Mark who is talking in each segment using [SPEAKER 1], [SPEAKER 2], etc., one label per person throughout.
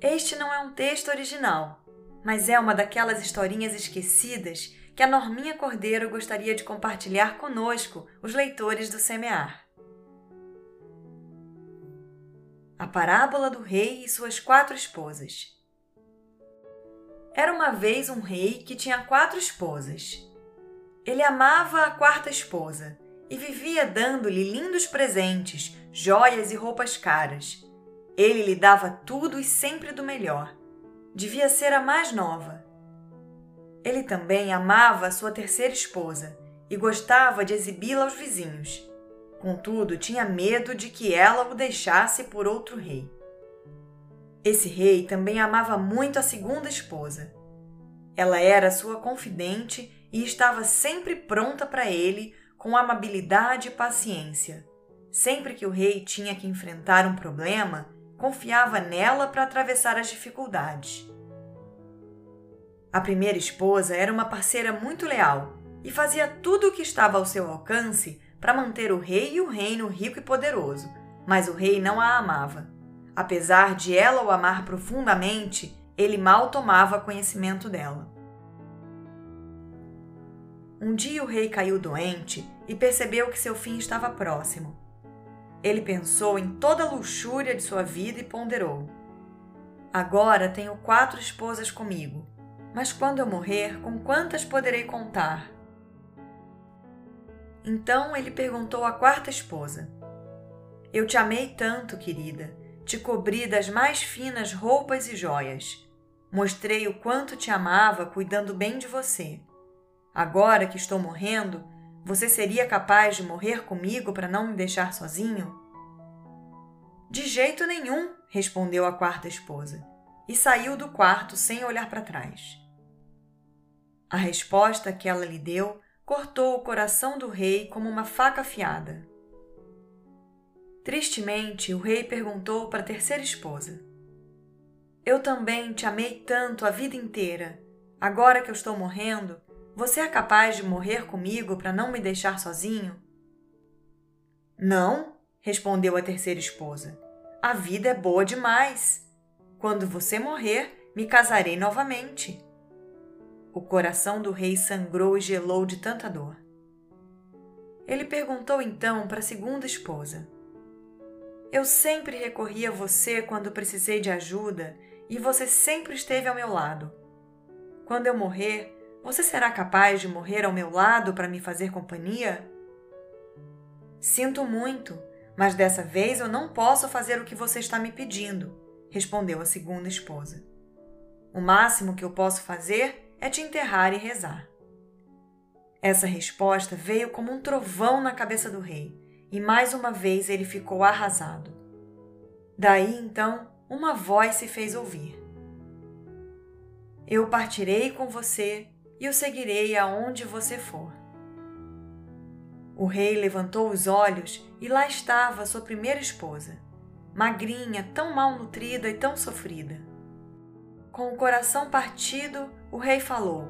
[SPEAKER 1] Este não é um texto original, mas é uma daquelas historinhas esquecidas que a Norminha Cordeiro gostaria de compartilhar conosco, os leitores do Semear. A parábola do rei e suas quatro esposas. Era uma vez um rei que tinha quatro esposas. Ele amava a quarta esposa e vivia dando-lhe lindos presentes, joias e roupas caras. Ele lhe dava tudo e sempre do melhor. Devia ser a mais nova. Ele também amava sua terceira esposa e gostava de exibi-la aos vizinhos. Contudo, tinha medo de que ela o deixasse por outro rei. Esse rei também amava muito a segunda esposa. Ela era sua confidente e estava sempre pronta para ele com amabilidade e paciência. Sempre que o rei tinha que enfrentar um problema, confiava nela para atravessar as dificuldades. A primeira esposa era uma parceira muito leal e fazia tudo o que estava ao seu alcance para manter o rei e o reino rico e poderoso, mas o rei não a amava. Apesar de ela o amar profundamente, ele mal tomava conhecimento dela. Um dia o rei caiu doente e percebeu que seu fim estava próximo. Ele pensou em toda a luxúria de sua vida e ponderou: Agora tenho quatro esposas comigo, mas quando eu morrer, com quantas poderei contar? Então ele perguntou à quarta esposa: Eu te amei tanto, querida, te cobri das mais finas roupas e joias. Mostrei o quanto te amava cuidando bem de você. Agora que estou morrendo, você seria capaz de morrer comigo para não me deixar sozinho? De jeito nenhum, respondeu a quarta esposa, e saiu do quarto sem olhar para trás. A resposta que ela lhe deu cortou o coração do rei como uma faca afiada. Tristemente, o rei perguntou para a terceira esposa: Eu também te amei tanto a vida inteira. Agora que eu estou morrendo, você é capaz de morrer comigo para não me deixar sozinho? Não, respondeu a terceira esposa. A vida é boa demais. Quando você morrer, me casarei novamente. O coração do rei sangrou e gelou de tanta dor. Ele perguntou então para a segunda esposa: Eu sempre recorri a você quando precisei de ajuda e você sempre esteve ao meu lado. Quando eu morrer, você será capaz de morrer ao meu lado para me fazer companhia? Sinto muito, mas dessa vez eu não posso fazer o que você está me pedindo, respondeu a segunda esposa. O máximo que eu posso fazer é te enterrar e rezar. Essa resposta veio como um trovão na cabeça do rei, e mais uma vez ele ficou arrasado. Daí então, uma voz se fez ouvir: Eu partirei com você e o seguirei aonde você for. O rei levantou os olhos e lá estava sua primeira esposa, magrinha, tão mal nutrida e tão sofrida. Com o coração partido, o rei falou: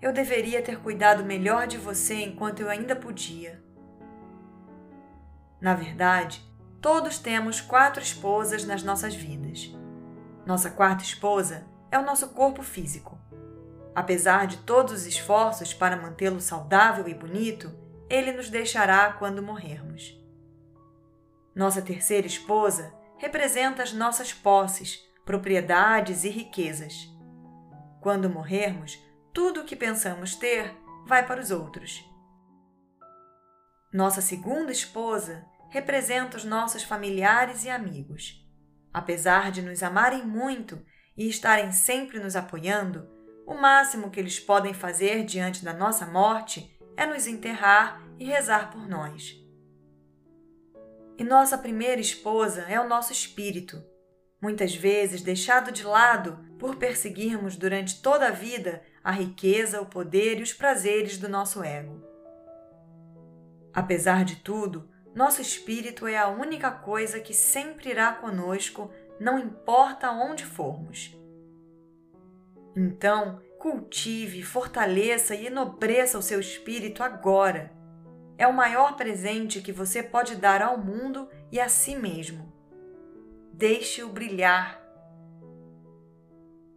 [SPEAKER 1] Eu deveria ter cuidado melhor de você enquanto eu ainda podia. Na verdade, todos temos quatro esposas nas nossas vidas. Nossa quarta esposa é o nosso corpo físico. Apesar de todos os esforços para mantê-lo saudável e bonito, ele nos deixará quando morrermos. Nossa terceira esposa representa as nossas posses, propriedades e riquezas. Quando morrermos, tudo o que pensamos ter vai para os outros. Nossa segunda esposa representa os nossos familiares e amigos. Apesar de nos amarem muito e estarem sempre nos apoiando, o máximo que eles podem fazer diante da nossa morte é nos enterrar e rezar por nós. E nossa primeira esposa é o nosso espírito, muitas vezes deixado de lado por perseguirmos durante toda a vida a riqueza, o poder e os prazeres do nosso ego. Apesar de tudo, nosso espírito é a única coisa que sempre irá conosco, não importa onde formos. Então, cultive, fortaleça e enobreça o seu espírito agora. É o maior presente que você pode dar ao mundo e a si mesmo. Deixe-o brilhar.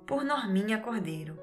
[SPEAKER 1] por Norminha Cordeiro.